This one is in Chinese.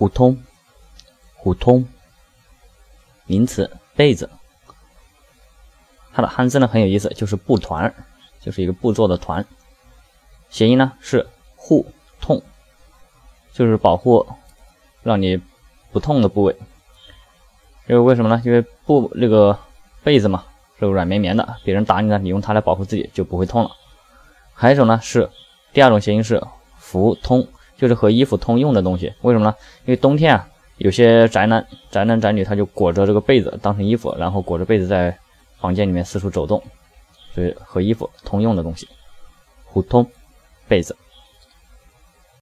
虎通，虎通，名词，被子。它的汉字呢很有意思，就是布团，就是一个布做的团。谐音呢是护痛，就是保护让你不痛的部位。因为为什么呢？因为布那个被子嘛是软绵绵的，别人打你呢，你用它来保护自己就不会痛了。还有一种呢是第二种谐音是服通，就是和衣服通用的东西。为什么呢？因为冬天啊，有些宅男、宅男宅女他就裹着这个被子当成衣服，然后裹着被子在房间里面四处走动，所以和衣服通用的东西，互通被子。